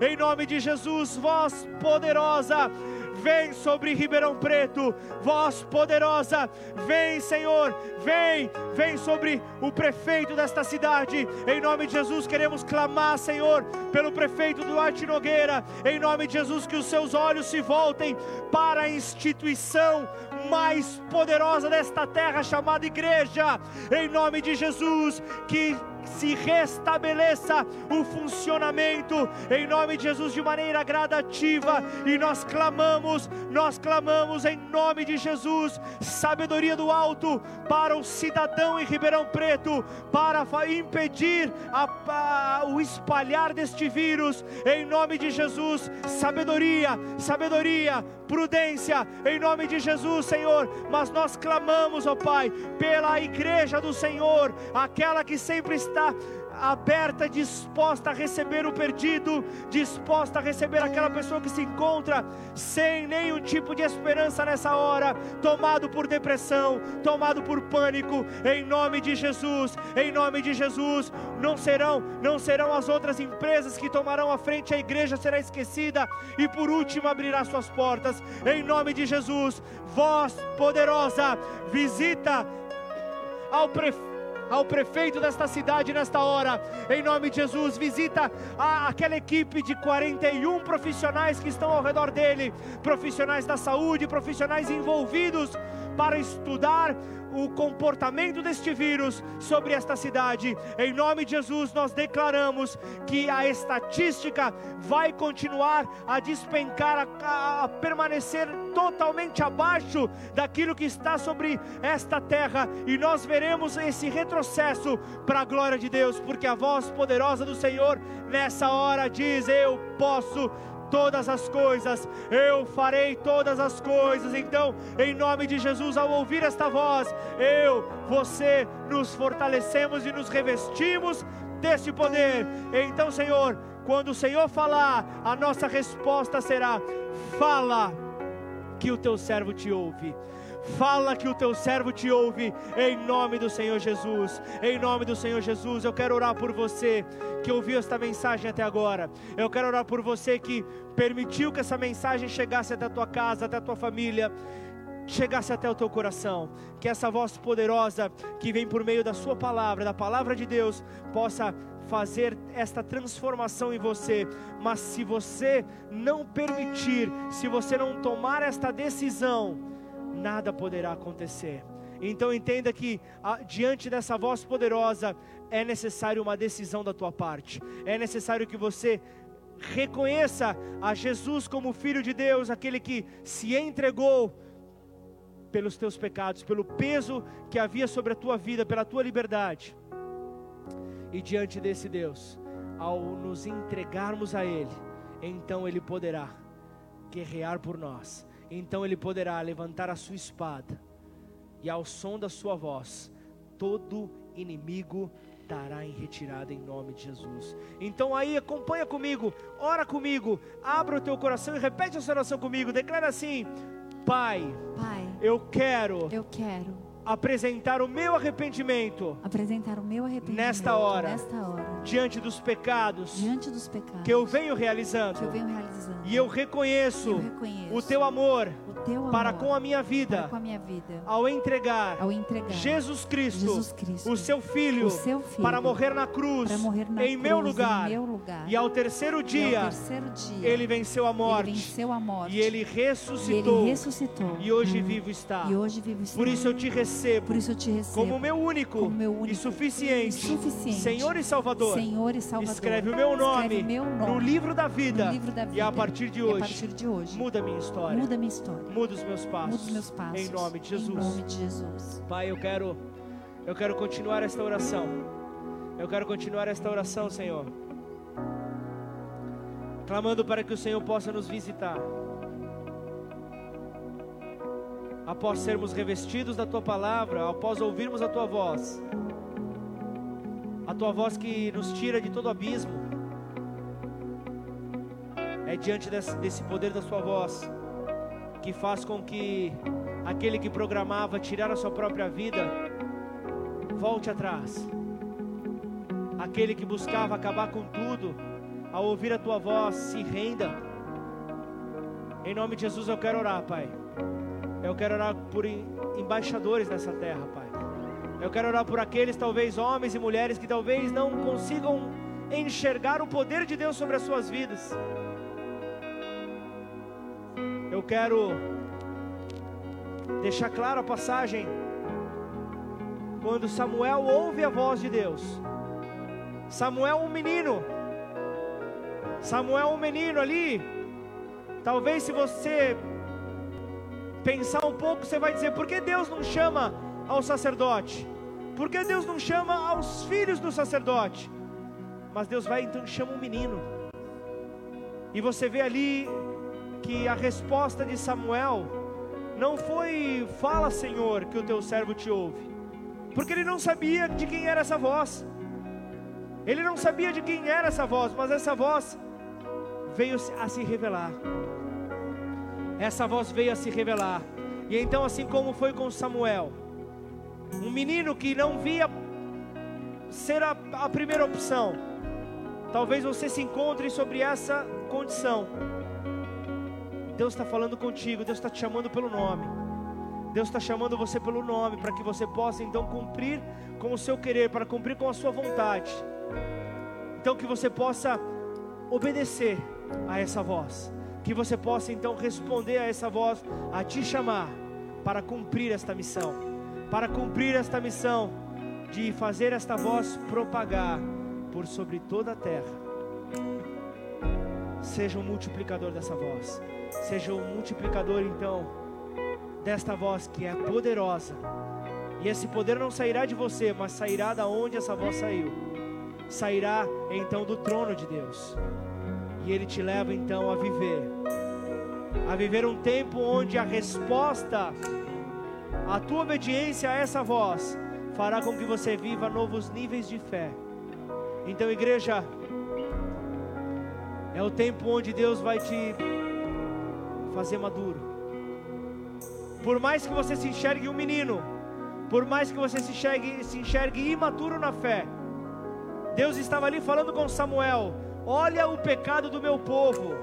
Em nome de Jesus, voz poderosa vem sobre Ribeirão Preto, voz poderosa, vem, Senhor, vem, vem sobre o prefeito desta cidade, em nome de Jesus queremos clamar, Senhor, pelo prefeito Duarte Nogueira, em nome de Jesus, que os seus olhos se voltem para a instituição mais poderosa desta terra chamada igreja, em nome de Jesus, que se restabeleça o funcionamento. Em nome de Jesus de maneira gradativa. E nós clamamos, nós clamamos em nome de Jesus, sabedoria do alto para o cidadão em Ribeirão Preto, para impedir a, a, o espalhar deste vírus, em nome de Jesus, sabedoria, sabedoria, prudência, em nome de Jesus, Senhor. Mas nós clamamos, ó Pai, pela igreja do Senhor, aquela que sempre está aberta, disposta a receber o perdido, disposta a receber aquela pessoa que se encontra sem nenhum tipo de esperança nessa hora, tomado por depressão, tomado por pânico, em nome de Jesus, em nome de Jesus, não serão, não serão as outras empresas que tomarão a frente, a igreja será esquecida e por último abrirá suas portas, em nome de Jesus, voz poderosa, visita ao prefeito ao prefeito desta cidade nesta hora, em nome de Jesus, visita a, aquela equipe de 41 profissionais que estão ao redor dele, profissionais da saúde, profissionais envolvidos para estudar o comportamento deste vírus sobre esta cidade. Em nome de Jesus, nós declaramos que a estatística vai continuar a despencar, a, a permanecer totalmente abaixo daquilo que está sobre esta terra, e nós veremos esse retrocesso para a glória de Deus, porque a voz poderosa do Senhor nessa hora diz: Eu posso todas as coisas, eu farei todas as coisas. Então, em nome de Jesus, ao ouvir esta voz, eu, você, nos fortalecemos e nos revestimos desse poder. Então, Senhor, quando o Senhor falar, a nossa resposta será: fala, que o teu servo te ouve. Fala que o teu servo te ouve, em nome do Senhor Jesus. Em nome do Senhor Jesus, eu quero orar por você que ouviu esta mensagem até agora. Eu quero orar por você que permitiu que essa mensagem chegasse até a tua casa, até a tua família chegasse até o teu coração, que essa voz poderosa que vem por meio da Sua palavra, da palavra de Deus, possa fazer esta transformação em você. Mas se você não permitir, se você não tomar esta decisão, nada poderá acontecer. Então entenda que diante dessa voz poderosa é necessário uma decisão da tua parte. É necessário que você reconheça a Jesus como filho de Deus, aquele que se entregou pelos teus pecados, pelo peso que havia sobre a tua vida, pela tua liberdade. E diante desse Deus, ao nos entregarmos a ele, então ele poderá guerrear por nós então ele poderá levantar a sua espada, e ao som da sua voz, todo inimigo dará em retirada em nome de Jesus. Então aí acompanha comigo, ora comigo, abra o teu coração e repete essa oração comigo. Declara assim: Pai, Pai, eu quero eu quero apresentar o meu arrependimento apresentar o meu arrependimento Nesta hora. nesta hora, diante dos pecados diante dos pecados que eu venho realizando. que eu venho realizando. E eu reconheço Eu reconheço o teu amor o teu para amor com a minha vida a minha vida ao entregar ao entregar Jesus Cristo, Jesus Cristo, o seu filho, o seu filho, para morrer na cruz, morrer na em cruz, meu lugar. em meu lugar. E ao terceiro E ao dia, terceiro dia ele venceu a ele morte. venceu a morte E ele e ele ressuscitou. ressuscitou E hoje vivo está. e hoje vivo está. Por isso eu te recebo Por isso eu te recebo como meu único, como meu único e suficiente, e suficiente Senhor e Salvador. Senhor e Salvador. Escreve o meu nome, Escreve meu nome no livro da vida. no livro da E a vida. partir de E a hoje, partir de hoje muda a minha história. muda minha história. Muda os meus passos. Muda os meus passos. Em nome de Em Jesus. nome de Jesus. Pai, eu quero eu quero continuar esta oração. Eu quero continuar esta oração, Senhor. Clamando para que o Senhor possa nos visitar. Após sermos revestidos da tua palavra, após ouvirmos a tua voz. A tua voz que nos tira de todo abismo. É diante desse, desse poder da sua voz que faz com que aquele que programava tirar a sua própria vida volte atrás. Aquele que buscava acabar com tudo, ao ouvir a tua voz, se renda. Em nome de Jesus eu quero orar, Pai. Eu quero orar por em- embaixadores nessa terra, Pai. Eu quero orar por aqueles, talvez homens e mulheres, que talvez não consigam enxergar o poder de Deus sobre as suas vidas. Eu quero deixar clara a passagem quando Samuel ouve a voz de Deus. Samuel um menino. Samuel um menino ali. Talvez se você pensar um pouco, você vai dizer: por que Deus não chama ao sacerdote? Por que Deus não chama aos filhos do sacerdote? Mas Deus vai então chama um menino. E você vê ali que a resposta de Samuel não foi: Fala, Senhor, que o teu servo te ouve. Porque ele não sabia de quem era essa voz. Ele não sabia de quem era essa voz, mas essa voz veio a se revelar. Essa voz veio a se revelar. E então, assim como foi com Samuel, um menino que não via ser a, a primeira opção, talvez você se encontre sobre essa condição. Deus está falando contigo, Deus está te chamando pelo nome. Deus está chamando você pelo nome para que você possa então cumprir com o seu querer, para cumprir com a sua vontade. Então que você possa obedecer a essa voz, que você possa então responder a essa voz, a te chamar para cumprir esta missão, para cumprir esta missão de fazer esta voz propagar por sobre toda a terra. Seja um multiplicador dessa voz, seja um multiplicador então desta voz que é poderosa. E esse poder não sairá de você, mas sairá da onde essa voz saiu. Sairá então do trono de Deus. E ele te leva então a viver a viver um tempo onde a resposta a tua obediência a essa voz fará com que você viva novos níveis de fé. Então, igreja, é o tempo onde Deus vai te fazer maduro. Por mais que você se enxergue um menino, por mais que você se enxergue, se enxergue imaturo na fé, Deus estava ali falando com Samuel: Olha o pecado do meu povo.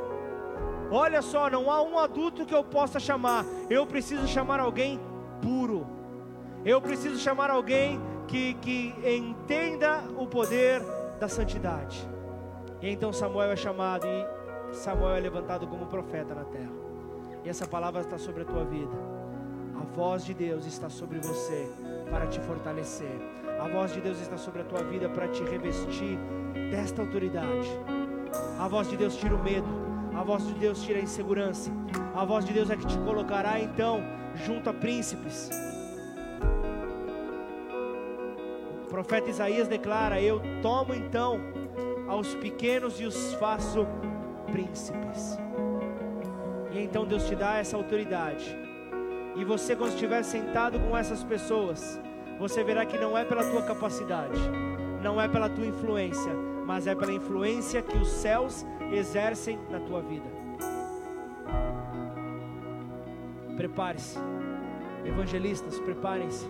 Olha só, não há um adulto que eu possa chamar. Eu preciso chamar alguém puro. Eu preciso chamar alguém que, que entenda o poder da santidade. E então Samuel é chamado e Samuel é levantado como profeta na terra. E essa palavra está sobre a tua vida. A voz de Deus está sobre você para te fortalecer. A voz de Deus está sobre a tua vida para te revestir desta autoridade. A voz de Deus tira o medo. A voz de Deus tira a insegurança. A voz de Deus é que te colocará então junto a príncipes. O profeta Isaías declara: Eu tomo então aos pequenos e os faço príncipes. E então Deus te dá essa autoridade. E você, quando estiver sentado com essas pessoas, você verá que não é pela tua capacidade, não é pela tua influência, mas é pela influência que os céus exercem na tua vida. Prepare-se, evangelistas, preparem-se.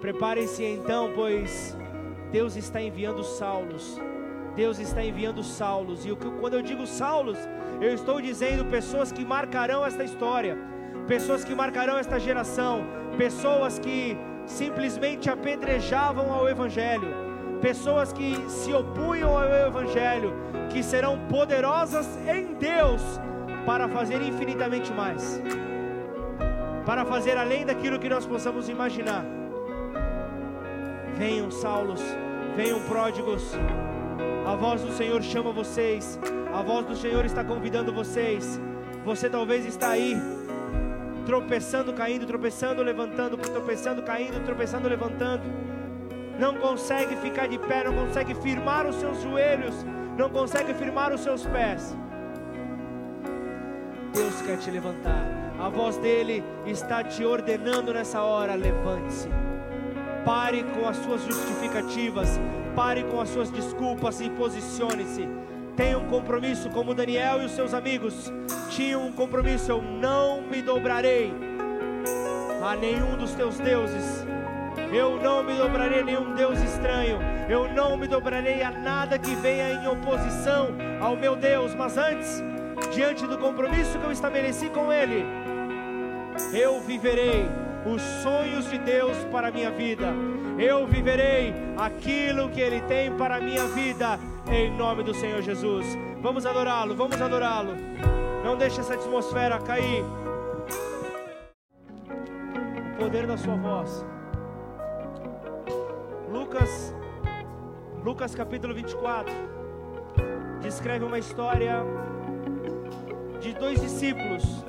Preparem-se então, pois Deus está enviando Saulos. Deus está enviando Saulos. E quando eu digo Saulos, eu estou dizendo pessoas que marcarão esta história, pessoas que marcarão esta geração, pessoas que simplesmente apedrejavam ao Evangelho, pessoas que se opunham ao Evangelho, que serão poderosas em Deus para fazer infinitamente mais, para fazer além daquilo que nós possamos imaginar. Venham, Saulos, venham, pródigos. A voz do Senhor chama vocês, a voz do Senhor está convidando vocês. Você talvez está aí tropeçando, caindo, tropeçando, levantando, tropeçando, caindo, tropeçando, levantando. Não consegue ficar de pé, não consegue firmar os seus joelhos, não consegue firmar os seus pés. Deus quer te levantar. A voz dele está te ordenando nessa hora: levante-se. Pare com as suas justificativas, pare com as suas desculpas e posicione-se. Tenha um compromisso, como Daniel e os seus amigos tinham um compromisso: eu não me dobrarei a nenhum dos teus deuses. Eu não me dobrarei a nenhum Deus estranho. Eu não me dobrarei a nada que venha em oposição ao meu Deus. Mas antes, diante do compromisso que eu estabeleci com Ele, eu viverei os sonhos de Deus para a minha vida. Eu viverei aquilo que Ele tem para a minha vida, em nome do Senhor Jesus. Vamos adorá-lo, vamos adorá-lo. Não deixe essa atmosfera cair. O poder da sua voz. Lucas, Lucas capítulo 24, descreve uma história de dois discípulos.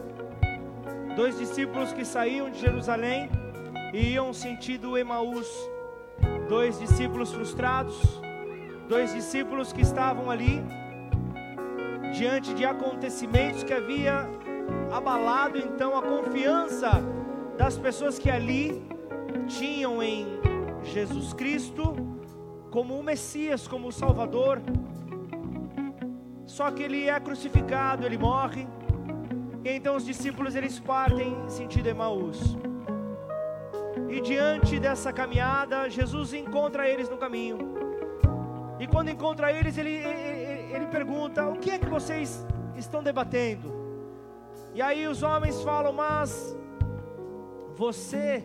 Dois discípulos que saíam de Jerusalém e iam sentido Emaús. Dois discípulos frustrados, dois discípulos que estavam ali diante de acontecimentos que havia abalado então a confiança das pessoas que ali tinham em Jesus Cristo como o Messias, como o Salvador. Só que ele é crucificado, ele morre. E então os discípulos eles partem em sentido Emaús. E diante dessa caminhada, Jesus encontra eles no caminho. E quando encontra eles, ele, ele, ele pergunta: O que é que vocês estão debatendo? E aí os homens falam: Mas você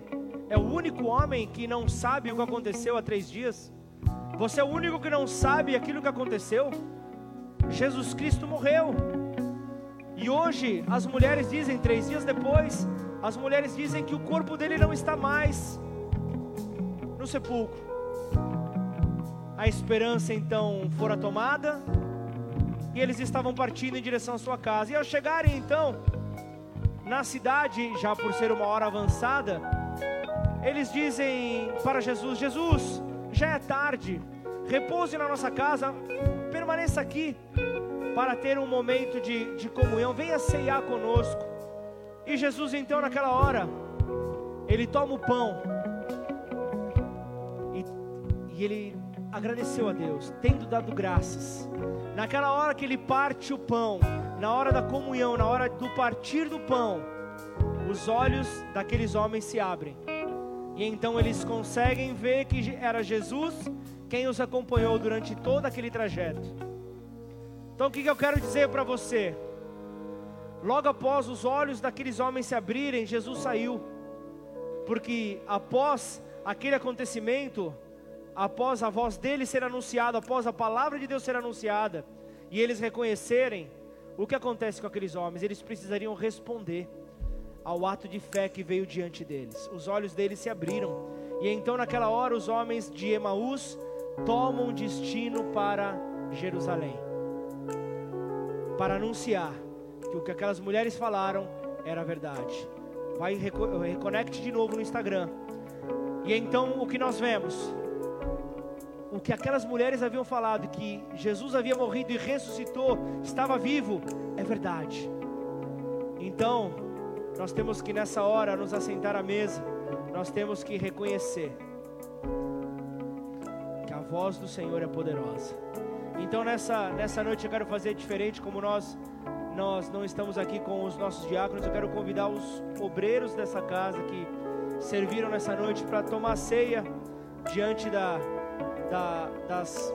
é o único homem que não sabe o que aconteceu há três dias? Você é o único que não sabe aquilo que aconteceu? Jesus Cristo morreu. E hoje as mulheres dizem, três dias depois, as mulheres dizem que o corpo dele não está mais no sepulcro. A esperança então fora tomada e eles estavam partindo em direção à sua casa. E ao chegarem então na cidade, já por ser uma hora avançada, eles dizem para Jesus: Jesus, já é tarde, repouse na nossa casa, permaneça aqui para ter um momento de, de comunhão, venha ceiar conosco. E Jesus, então, naquela hora, ele toma o pão e, e ele agradeceu a Deus, tendo dado graças. Naquela hora que ele parte o pão, na hora da comunhão, na hora do partir do pão, os olhos daqueles homens se abrem. E então eles conseguem ver que era Jesus quem os acompanhou durante todo aquele trajeto. Então o que eu quero dizer para você? Logo após os olhos daqueles homens se abrirem, Jesus saiu. Porque após aquele acontecimento, após a voz dele ser anunciada, após a palavra de Deus ser anunciada, e eles reconhecerem, o que acontece com aqueles homens? Eles precisariam responder ao ato de fé que veio diante deles. Os olhos deles se abriram, e então naquela hora os homens de Emaús tomam destino para Jerusalém para anunciar que o que aquelas mulheres falaram era verdade. Vai reconecte de novo no Instagram. E então o que nós vemos? O que aquelas mulheres haviam falado que Jesus havia morrido e ressuscitou, estava vivo, é verdade. Então, nós temos que nessa hora nos assentar à mesa, nós temos que reconhecer que a voz do Senhor é poderosa. Então nessa, nessa noite eu quero fazer diferente, como nós nós não estamos aqui com os nossos diáconos, eu quero convidar os obreiros dessa casa que serviram nessa noite para tomar ceia diante da, da, das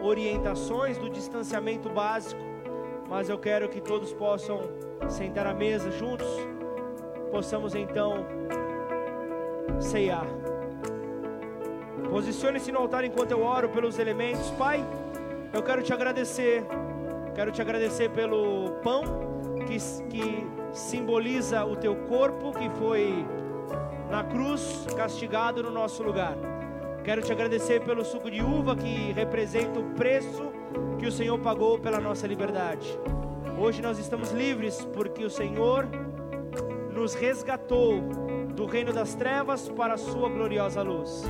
orientações do distanciamento básico, mas eu quero que todos possam sentar à mesa juntos, possamos então ceiar. Posicione-se no altar enquanto eu oro pelos elementos. Pai, eu quero te agradecer. Quero te agradecer pelo pão que, que simboliza o teu corpo que foi na cruz castigado no nosso lugar. Quero te agradecer pelo suco de uva que representa o preço que o Senhor pagou pela nossa liberdade. Hoje nós estamos livres porque o Senhor nos resgatou do reino das trevas para a sua gloriosa luz.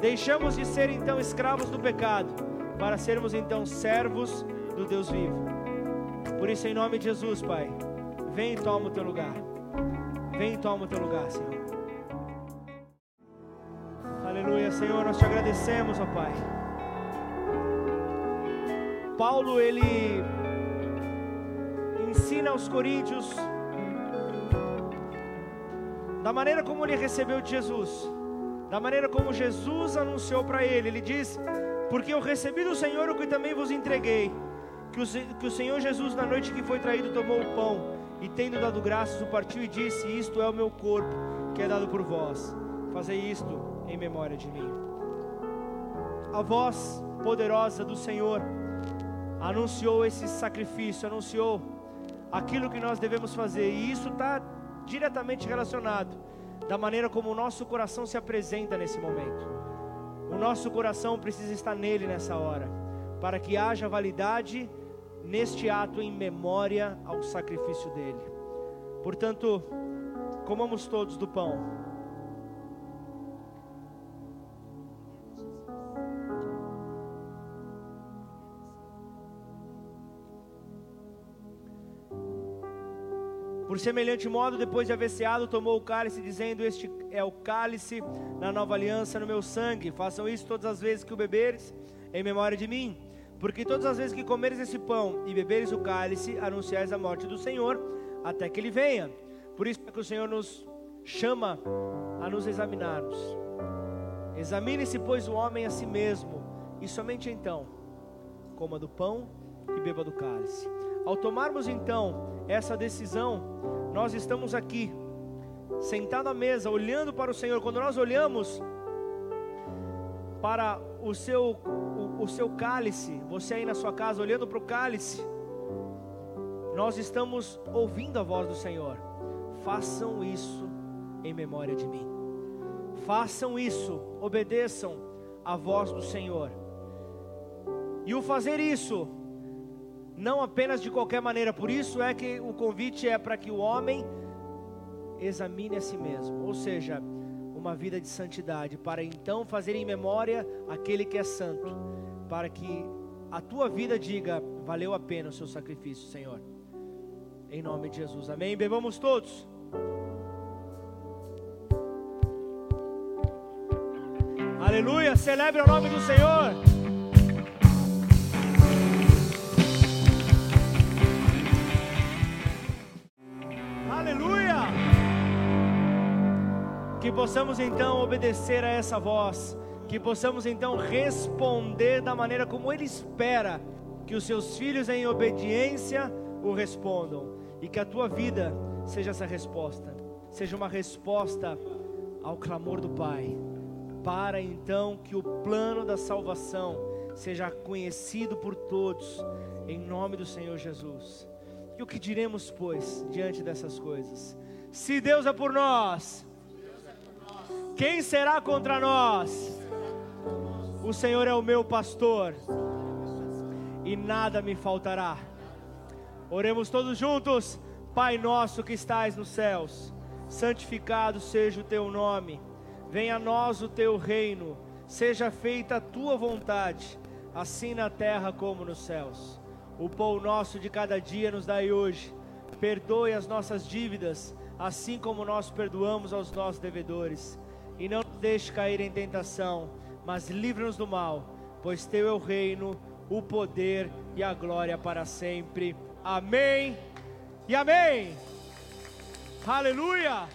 Deixamos de ser então escravos do pecado para sermos então servos do Deus vivo. Por isso, em nome de Jesus, Pai, vem e toma o teu lugar. Vem e toma o teu lugar, Senhor. Aleluia, Senhor, nós te agradecemos, ó Pai. Paulo, ele ensina aos coríntios da maneira como ele recebeu de Jesus, da maneira como Jesus anunciou para ele. Ele diz: Porque eu recebi do Senhor o que também vos entreguei, que o, que o Senhor Jesus, na noite que foi traído, tomou o pão e, tendo dado graças, o partiu e disse: Isto é o meu corpo, que é dado por vós. Fazei isto em memória de mim. A voz poderosa do Senhor anunciou esse sacrifício, anunciou aquilo que nós devemos fazer, e isso está diretamente relacionado da maneira como o nosso coração se apresenta nesse momento. O nosso coração precisa estar nele nessa hora, para que haja validade neste ato em memória ao sacrifício dele. Portanto, comamos todos do pão. Por semelhante modo, depois de haver ceado, tomou o cálice, dizendo: Este é o cálice na nova aliança no meu sangue. Façam isso todas as vezes que o beberes, em memória de mim. Porque todas as vezes que comeres esse pão e beberes o cálice, anunciais a morte do Senhor, até que ele venha. Por isso é que o Senhor nos chama a nos examinarmos. Examine-se, pois, o homem a si mesmo, e somente então coma do pão e beba do cálice. Ao tomarmos então essa decisão, nós estamos aqui, sentado à mesa, olhando para o Senhor. Quando nós olhamos para o seu, o, o seu cálice, você aí na sua casa, olhando para o cálice, nós estamos ouvindo a voz do Senhor. Façam isso em memória de mim. Façam isso, obedeçam a voz do Senhor. E o fazer isso não apenas de qualquer maneira. Por isso é que o convite é para que o homem examine a si mesmo, ou seja, uma vida de santidade, para então fazer em memória aquele que é santo, para que a tua vida diga: valeu a pena o seu sacrifício, Senhor. Em nome de Jesus, amém. Bebamos todos. Aleluia, celebre o nome do Senhor. Que possamos então obedecer a essa voz, que possamos então responder da maneira como Ele espera que os seus filhos em obediência o respondam, e que a tua vida seja essa resposta, seja uma resposta ao clamor do Pai, para então que o plano da salvação seja conhecido por todos, em nome do Senhor Jesus. E o que diremos, pois, diante dessas coisas? Se Deus é por nós, quem será contra nós? O Senhor é o meu pastor e nada me faltará. Oremos todos juntos. Pai nosso que estais nos céus, santificado seja o teu nome. Venha a nós o teu reino. Seja feita a tua vontade, assim na terra como nos céus. O pão nosso de cada dia nos dai hoje. Perdoe as nossas dívidas, assim como nós perdoamos aos nossos devedores e não nos deixe cair em tentação, mas livra-nos do mal, pois teu é o reino, o poder e a glória para sempre. Amém e amém. Aleluia!